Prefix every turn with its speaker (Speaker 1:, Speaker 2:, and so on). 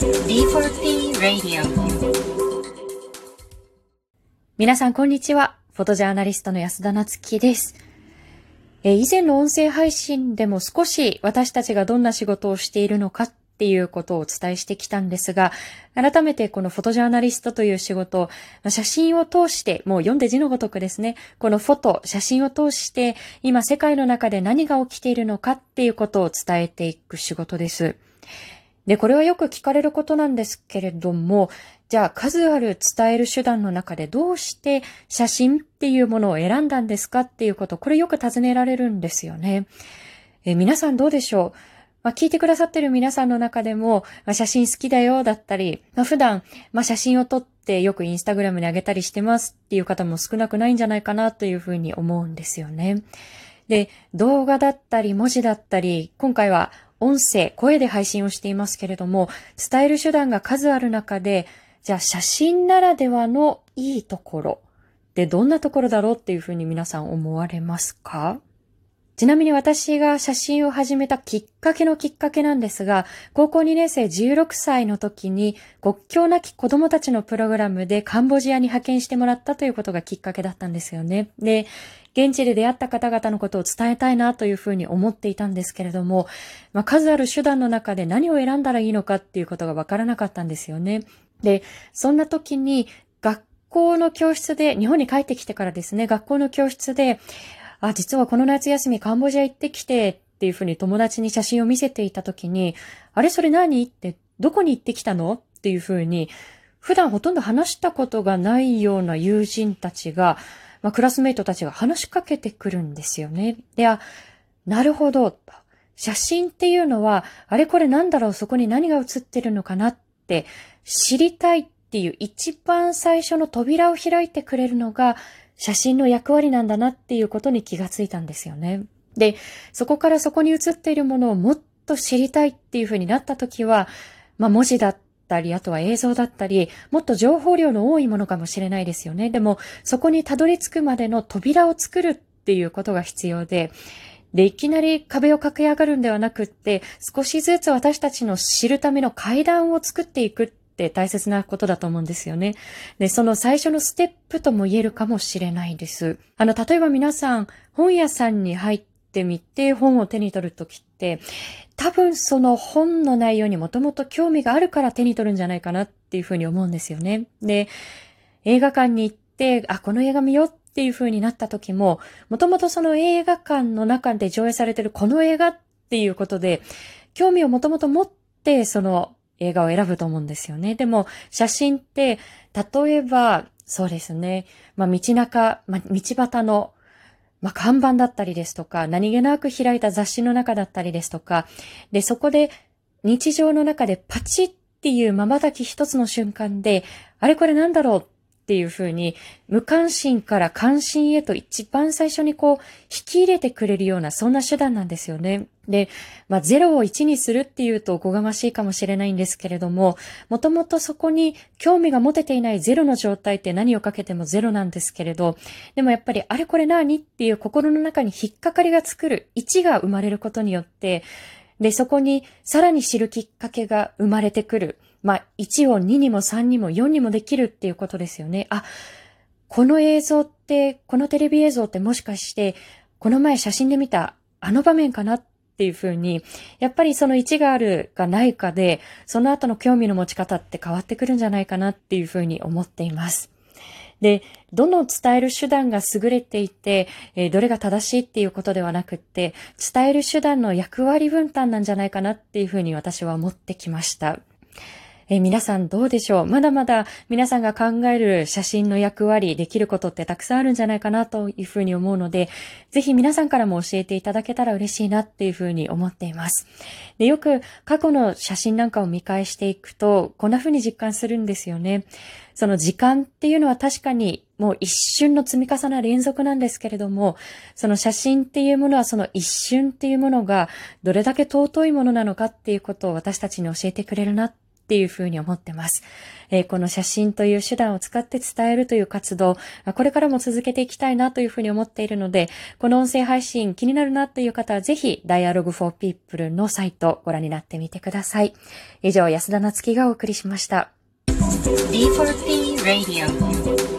Speaker 1: D4P Radio
Speaker 2: 皆さん、こんにちは。フォトジャーナリストの安田なつきです。え以前の音声配信でも少し私たちがどんな仕事をしているのかっていうことをお伝えしてきたんですが、改めてこのフォトジャーナリストという仕事、写真を通して、もう読んで字のごとくですね、このフォト、写真を通して、今世界の中で何が起きているのかっていうことを伝えていく仕事です。で、これはよく聞かれることなんですけれども、じゃあ数ある伝える手段の中でどうして写真っていうものを選んだんですかっていうこと、これよく尋ねられるんですよね。え皆さんどうでしょう？まあ、聞いてくださってる皆さんの中でも、まあ、写真好きだよだったり、まあ、普段、まあ、写真を撮ってよくインスタグラムに上げたりしてますっていう方も少なくないんじゃないかなというふうに思うんですよね。で、動画だったり文字だったり、今回は音声、声で配信をしていますけれども、伝える手段が数ある中で、じゃあ写真ならではのいいところでどんなところだろうっていうふうに皆さん思われますか？ちなみに私が写真を始めたきっかけのきっかけなんですが、高校2年生16歳の時に国境なき子供たちのプログラムでカンボジアに派遣してもらったということがきっかけだったんですよね。で、現地で出会った方々のことを伝えたいなというふうに思っていたんですけれども、まあ、数ある手段の中で何を選んだらいいのかっていうことがわからなかったんですよね。で、そんな時に学校の教室で、日本に帰ってきてからですね、学校の教室で、あ、実はこの夏休みカンボジア行ってきてっていうふうに友達に写真を見せていたときに、あれそれ何って、どこに行ってきたの？っていうふうに、普段ほとんど話したことがないような友人たちが、まあ、クラスメイトたちが話しかけてくるんですよね。で、あ、なるほど。写真っていうのは、あれこれなんだろう、そこに何が写ってるのかなって知りたいっていう一番最初の扉を開いてくれるのが写真の役割なんだなっていうことに気がついたんですよね。で、そこからそこに写っているものをもっと知りたいっていうふうになった時は、まあ文字だったり、あとは映像だったり、もっと情報量の多いものかもしれないですよね。でも、そこにたどり着くまでの扉を作るっていうことが必要で、で、いきなり壁を駆け上がるんではなくって、少しずつ私たちの知るための階段を作っていくって大切なことだと思うんですよね。で、その最初のステップとも言えるかもしれないです。あの、例えば皆さん、本屋さんに入ってみて本を手に取るときって、多分その本の内容にもともと興味があるから手に取るんじゃないかなっていうふうに思うんですよね。で、映画館に行って、あ、この映画見ようっていう風になった時も、もともとその映画館の中で上映されてるこの映画っていうことで、興味をもともと持ってその映画を選ぶと思うんですよね。でも、写真って、例えば、そうですね、まあ道中、まあ道端のまあ、看板だったりですとか、何気なく開いた雑誌の中だったりですとか、で、そこで日常の中でパチッっていう瞬き一つの瞬間で、あれこれなんだろうっていう風に、無関心から関心へと一番最初にこう、引き入れてくれるような、そんな手段なんですよね。で、まあ、0を1にするっていうとおこがましいかもしれないんですけれども、もともとそこに興味が持てていない0の状態って何をかけても0なんですけれど、でもやっぱりあれこれ何っていう心の中に引っかかりが作る1が生まれることによって、で、そこにさらに知るきっかけが生まれてくる。まあ、1を2にも3にも4にもできるっていうことですよね。あ、この映像って、このテレビ映像ってもしかして、この前写真で見たあの場面かなっていうふうに、やっぱりその1があるかないかで、その後の興味の持ち方って変わってくるんじゃないかなっていうふうに思っています。で、どの伝える手段が優れていて、えーどれが正しいっていうことではなくって、伝える手段の役割分担なんじゃないかなっていうふうに私は思ってきました。えー皆さんどうでしょう？まだまだ皆さんが考える写真の役割、できることってたくさんあるんじゃないかなというふうに思うので、ぜひ皆さんからも教えていただけたら嬉しいなっていうふうに思っています。で、よく過去の写真なんかを見返していくと、こんなふうに実感するんですよね。その時間っていうのは確かにもう一瞬の積み重な連続なんですけれども、その写真っていうものはその一瞬っていうものがどれだけ尊いものなのかっていうことを私たちに教えてくれるなっていうふうに思ってます。えー、この写真という手段を使って伝えるという活動、これからも続けていきたいなというふうに思っているので、この音声配信気になるなという方はぜひ Dialogue for People のサイトご覧になってみてください。以上、安田なつきがお送りしました。D4P Radio